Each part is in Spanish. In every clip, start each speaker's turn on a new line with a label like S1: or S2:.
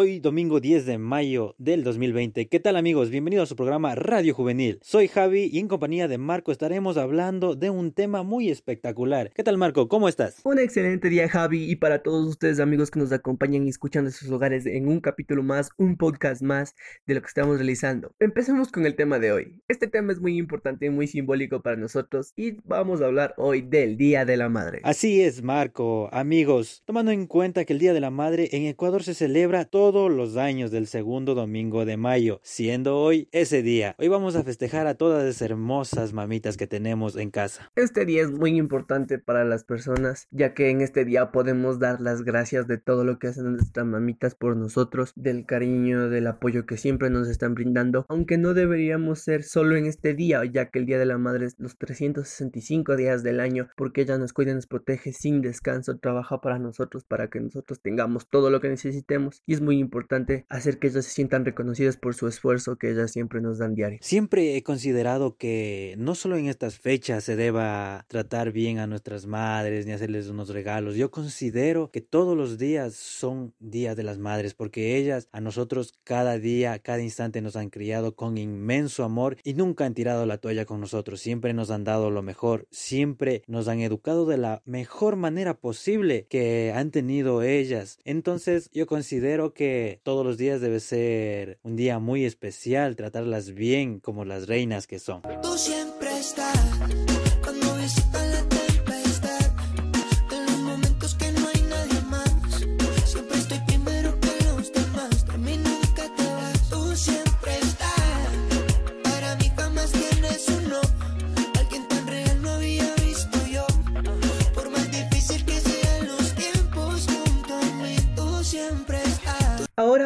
S1: Hoy domingo 10 de mayo del 2020. ¿Qué tal amigos? Bienvenidos a su programa Radio Juvenil. Soy Javi y en compañía de Marco estaremos hablando de un tema muy espectacular. ¿Qué tal Marco? ¿Cómo estás?
S2: Un excelente día Javi y para todos ustedes amigos que nos acompañan y escuchan de sus hogares en un capítulo más, un podcast más de lo que estamos realizando. Empecemos con el tema de hoy. Este tema es muy importante y muy simbólico para nosotros y vamos a hablar hoy del Día de la Madre.
S1: Así es Marco. Amigos, tomando en cuenta que el Día de la Madre en Ecuador se celebra todos los años del segundo domingo de mayo, siendo hoy ese día. Hoy vamos a festejar a todas esas hermosas mamitas que tenemos en casa.
S2: Este día es muy importante para las personas, ya que en este día podemos dar las gracias de todo lo que hacen nuestras mamitas por nosotros, del cariño, del apoyo que siempre nos están brindando, aunque no deberíamos ser solo en este día, ya que el Día de la Madre es los 365 días del año, porque ella nos cuida, nos protege sin descanso, trabaja para nosotros, para que nosotros tengamos todo lo que necesitemos y es importante hacer que ellas se sientan reconocidas por su esfuerzo que ellas siempre nos dan diario.
S1: Siempre he considerado que no solo en estas fechas se deba tratar bien a nuestras madres ni hacerles unos regalos. Yo considero que todos los días son días de las madres porque ellas a nosotros cada día, cada instante nos han criado con inmenso amor y nunca han tirado la toalla con nosotros. Siempre nos han dado lo mejor, siempre nos han educado de la mejor manera posible que han tenido ellas. Entonces yo considero que todos los días debe ser un día muy especial, tratarlas bien como las reinas que son.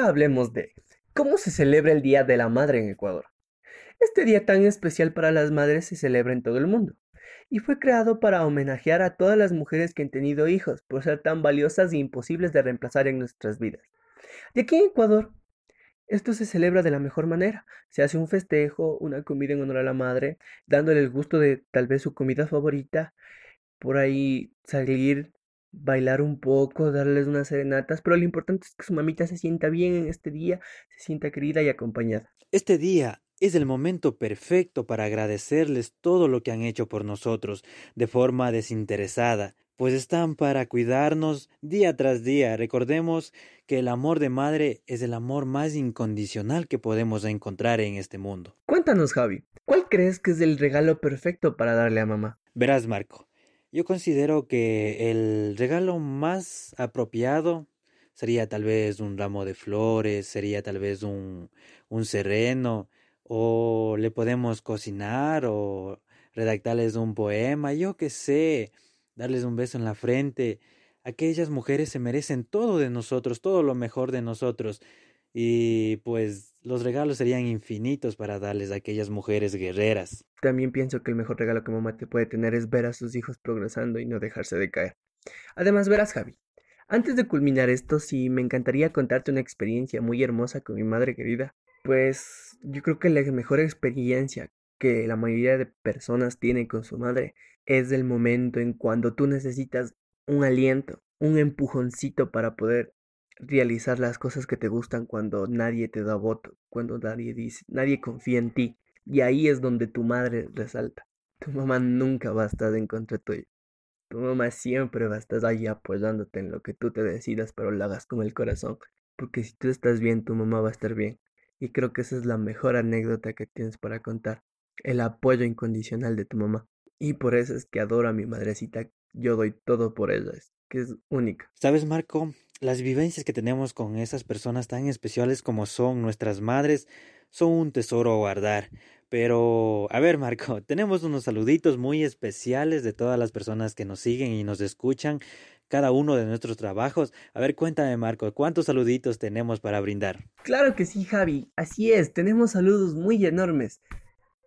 S2: Hablemos de cómo se celebra el Día de la Madre en Ecuador. Este día tan especial para las madres se celebra en todo el mundo y fue creado para homenajear a todas las mujeres que han tenido hijos por ser tan valiosas e imposibles de reemplazar en nuestras vidas. Y aquí en Ecuador, esto se celebra de la mejor manera. Se hace un festejo, una comida en honor a la madre, dándole el gusto de tal vez su comida favorita, por ahí salir bailar un poco, darles unas serenatas, pero lo importante es que su mamita se sienta bien en este día, se sienta querida y acompañada.
S1: Este día es el momento perfecto para agradecerles todo lo que han hecho por nosotros de forma desinteresada, pues están para cuidarnos día tras día. Recordemos que el amor de madre es el amor más incondicional que podemos encontrar en este mundo.
S2: Cuéntanos, Javi, ¿cuál crees que es el regalo perfecto para darle a mamá?
S1: Verás, Marco, yo considero que el regalo más apropiado sería tal vez un ramo de flores, sería tal vez un, un sereno, o le podemos cocinar o redactarles un poema, yo qué sé, darles un beso en la frente. Aquellas mujeres se merecen todo de nosotros, todo lo mejor de nosotros. Y pues los regalos serían infinitos para darles a aquellas mujeres guerreras.
S2: También pienso que el mejor regalo que mamá te puede tener es ver a sus hijos progresando y no dejarse de caer. Además, verás, Javi. Antes de culminar esto, sí me encantaría contarte una experiencia muy hermosa con mi madre querida. Pues yo creo que la mejor experiencia que la mayoría de personas tienen con su madre es el momento en cuando tú necesitas un aliento, un empujoncito para poder realizar las cosas que te gustan cuando nadie te da voto, cuando nadie dice, nadie confía en ti. Y ahí es donde tu madre resalta. Tu mamá nunca va a estar en contra tuyo. Tu mamá siempre va a estar ahí apoyándote en lo que tú te decidas, pero lo hagas con el corazón. Porque si tú estás bien, tu mamá va a estar bien. Y creo que esa es la mejor anécdota que tienes para contar. El apoyo incondicional de tu mamá. Y por eso es que adoro a mi madrecita. Yo doy todo por ella. Es que es única.
S1: ¿Sabes, Marco? Las vivencias que tenemos con esas personas tan especiales como son nuestras madres son un tesoro a guardar. Pero, a ver, Marco, tenemos unos saluditos muy especiales de todas las personas que nos siguen y nos escuchan cada uno de nuestros trabajos. A ver, cuéntame, Marco, ¿cuántos saluditos tenemos para brindar?
S2: Claro que sí, Javi. Así es, tenemos saludos muy enormes.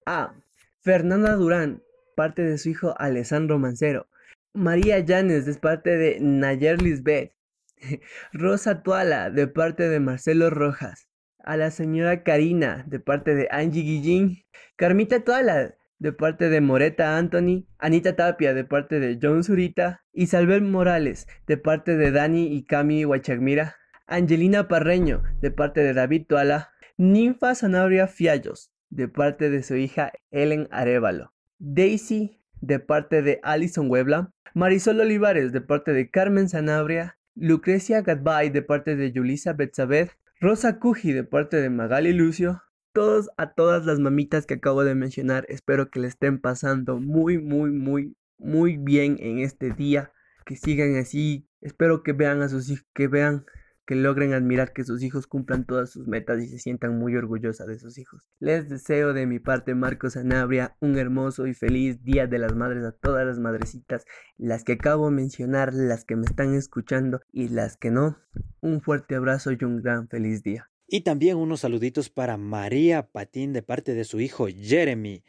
S2: A. Fernanda Durán, parte de su hijo Alessandro Mancero. María Llanes, de parte de Nayer Lisbeth. Rosa Tuala, de parte de Marcelo Rojas. A la señora Karina, de parte de Angie Guillín. Carmita Tuala, de parte de Moreta Anthony. Anita Tapia, de parte de John Zurita. Isabel Morales, de parte de Dani y Cami Huachagmira. Angelina Parreño, de parte de David Tuala, Ninfa Sanabria Fiallos, de parte de su hija Ellen Arevalo, Daisy, de parte de Alison Huebla, Marisol Olivares, de parte de Carmen Sanabria, Lucrecia Gadbay, de parte de Yulisa Betzabeth, Rosa Cuji, de parte de Magali Lucio, todos a todas las mamitas que acabo de mencionar, espero que le estén pasando muy, muy, muy, muy bien en este día, que sigan así, espero que vean a sus hijos, que vean que logren admirar que sus hijos cumplan todas sus metas y se sientan muy orgullosas de sus hijos. Les deseo de mi parte, Marcos Sanabria, un hermoso y feliz Día de las Madres a todas las madrecitas, las que acabo de mencionar, las que me están escuchando y las que no. Un fuerte abrazo y un gran feliz día.
S1: Y también unos saluditos para María Patín de parte de su hijo Jeremy.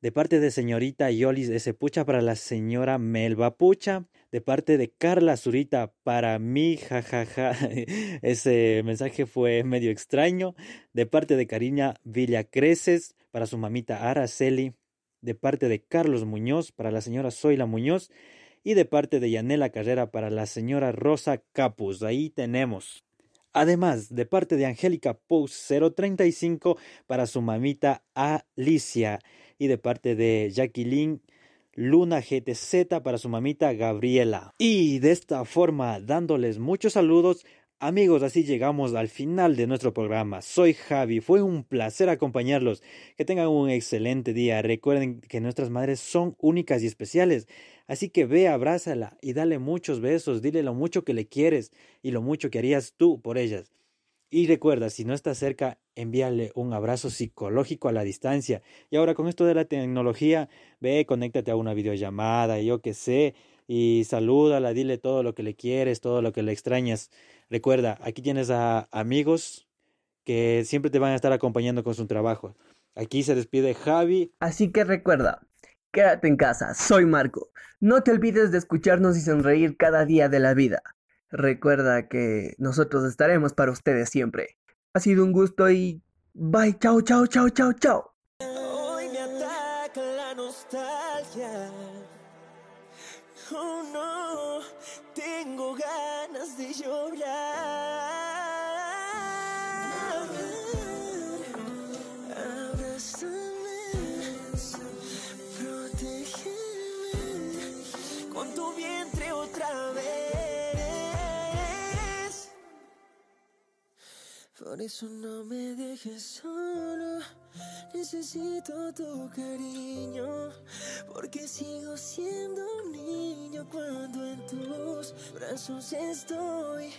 S1: De parte de señorita Yolis S. Pucha para la señora Melba Pucha de parte de Carla Zurita para mí, jajaja. Ese mensaje fue medio extraño. De parte de Cariña Villacreces para su mamita Araceli. De parte de Carlos Muñoz para la señora Zoila Muñoz. Y de parte de Yanela Carrera para la señora Rosa Capus. Ahí tenemos. Además, de parte de Angélica Post 035 para su mamita Alicia. Y de parte de Jacqueline Luna GTZ para su mamita Gabriela. Y de esta forma, dándoles muchos saludos, Amigos, así llegamos al final de nuestro programa. Soy Javi, fue un placer acompañarlos. Que tengan un excelente día. Recuerden que nuestras madres son únicas y especiales. Así que ve, abrázala y dale muchos besos. Dile lo mucho que le quieres y lo mucho que harías tú por ellas. Y recuerda, si no estás cerca, envíale un abrazo psicológico a la distancia. Y ahora con esto de la tecnología, ve, conéctate a una videollamada, yo qué sé, y salúdala, dile todo lo que le quieres, todo lo que le extrañas. Recuerda, aquí tienes a amigos que siempre te van a estar acompañando con su trabajo. Aquí se despide Javi.
S2: Así que recuerda, quédate en casa, soy Marco. No te olvides de escucharnos y sonreír cada día de la vida. Recuerda que nosotros estaremos para ustedes siempre. Ha sido un gusto y bye, chao, chao, chao, chao, chao. Hoy me ataca la nostalgia. Oh no, tengo ganas de llorar. con tu vientre otra vez. Por eso no me dejes solo, necesito tu cariño, porque sigo siendo un niño cuando en tus brazos estoy.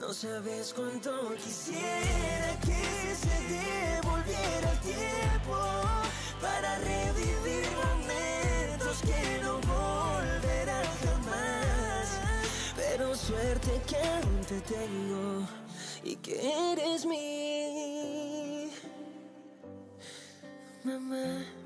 S2: No sabes cuánto quisiera que se devolviera el tiempo para revivir momentos que no volverán jamás. Pero suerte que aún te tengo y que eres mi mamá.